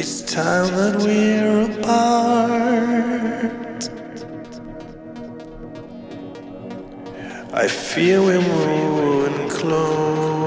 It's time that we're apart. I feel we're moving closer.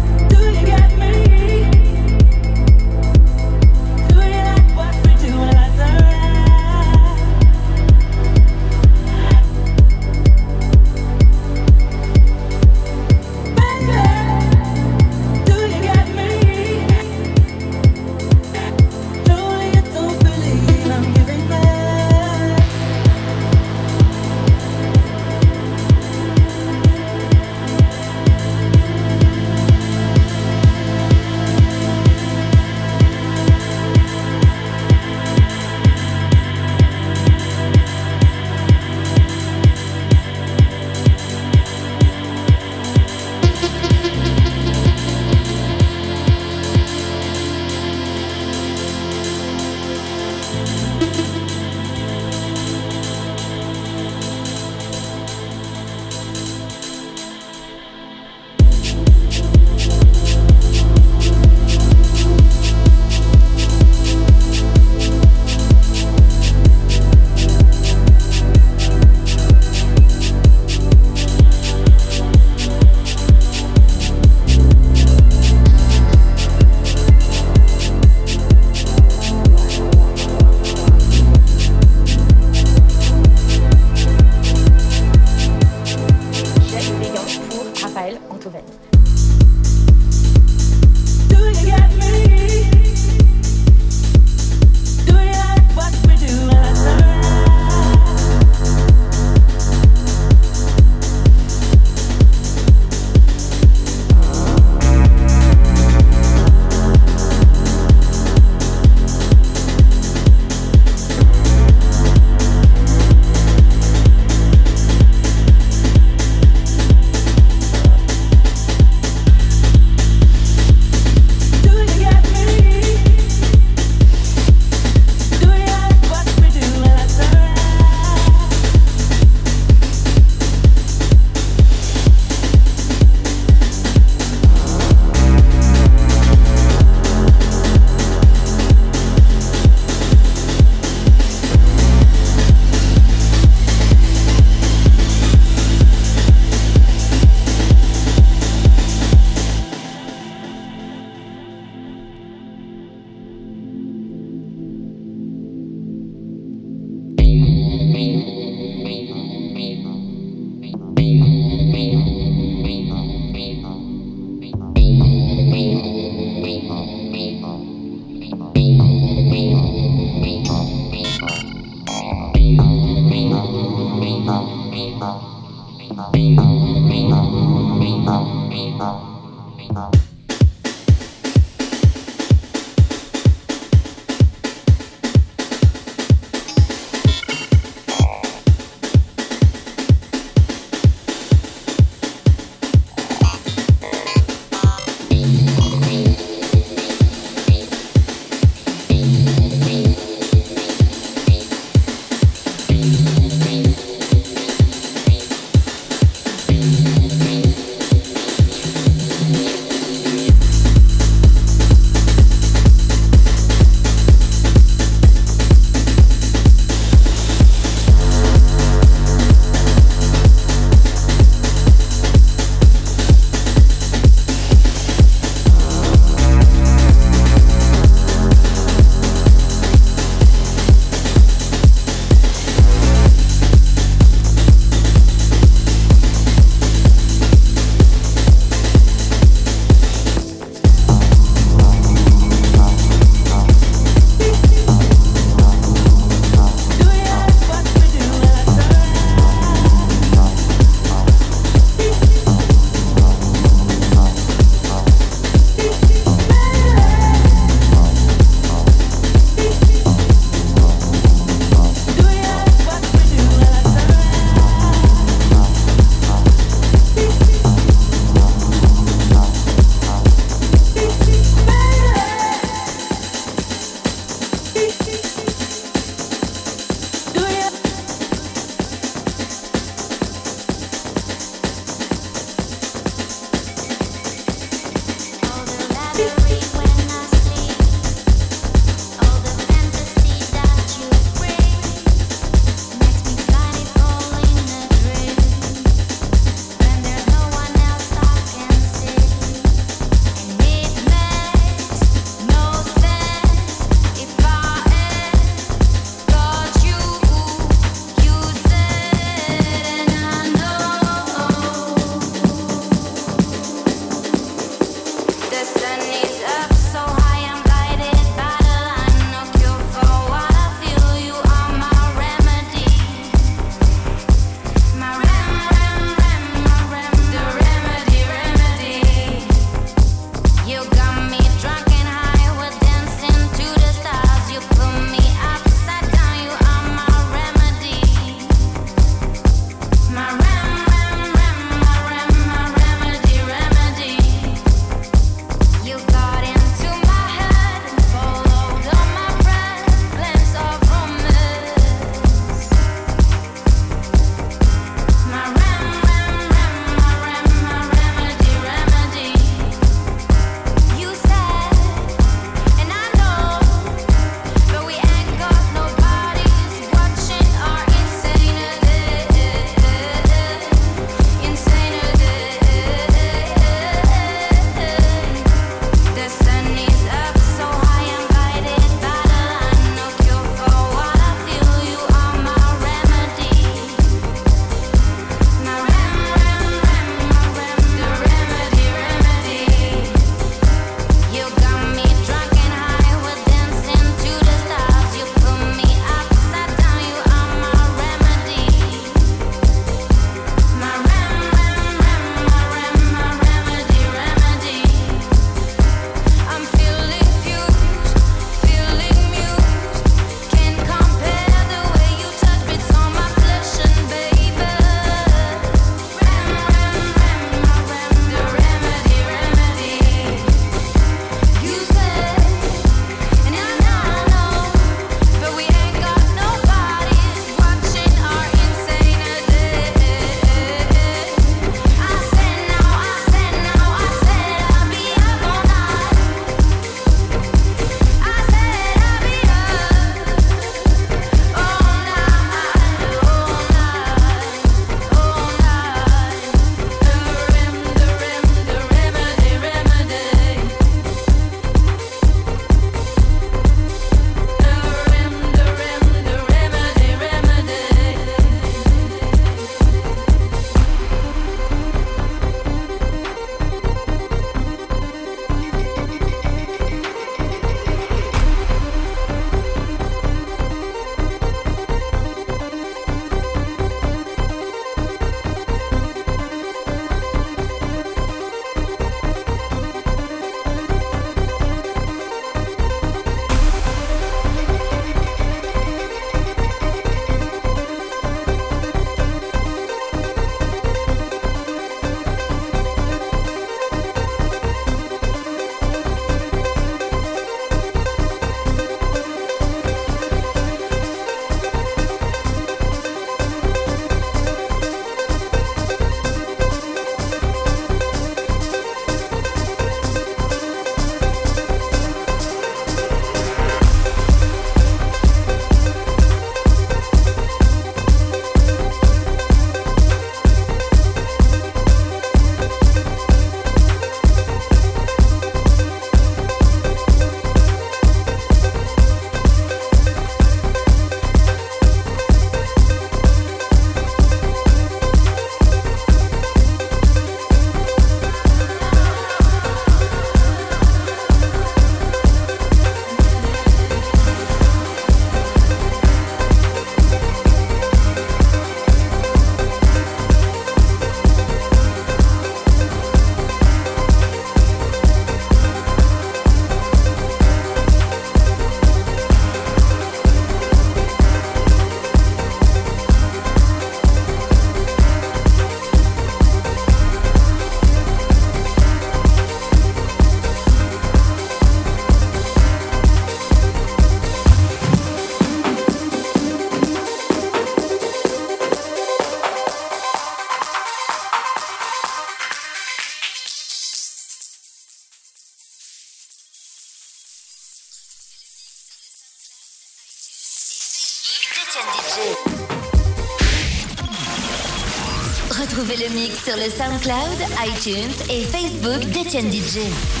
Le mix sur le SoundCloud, iTunes et Facebook d'Etienne DJ.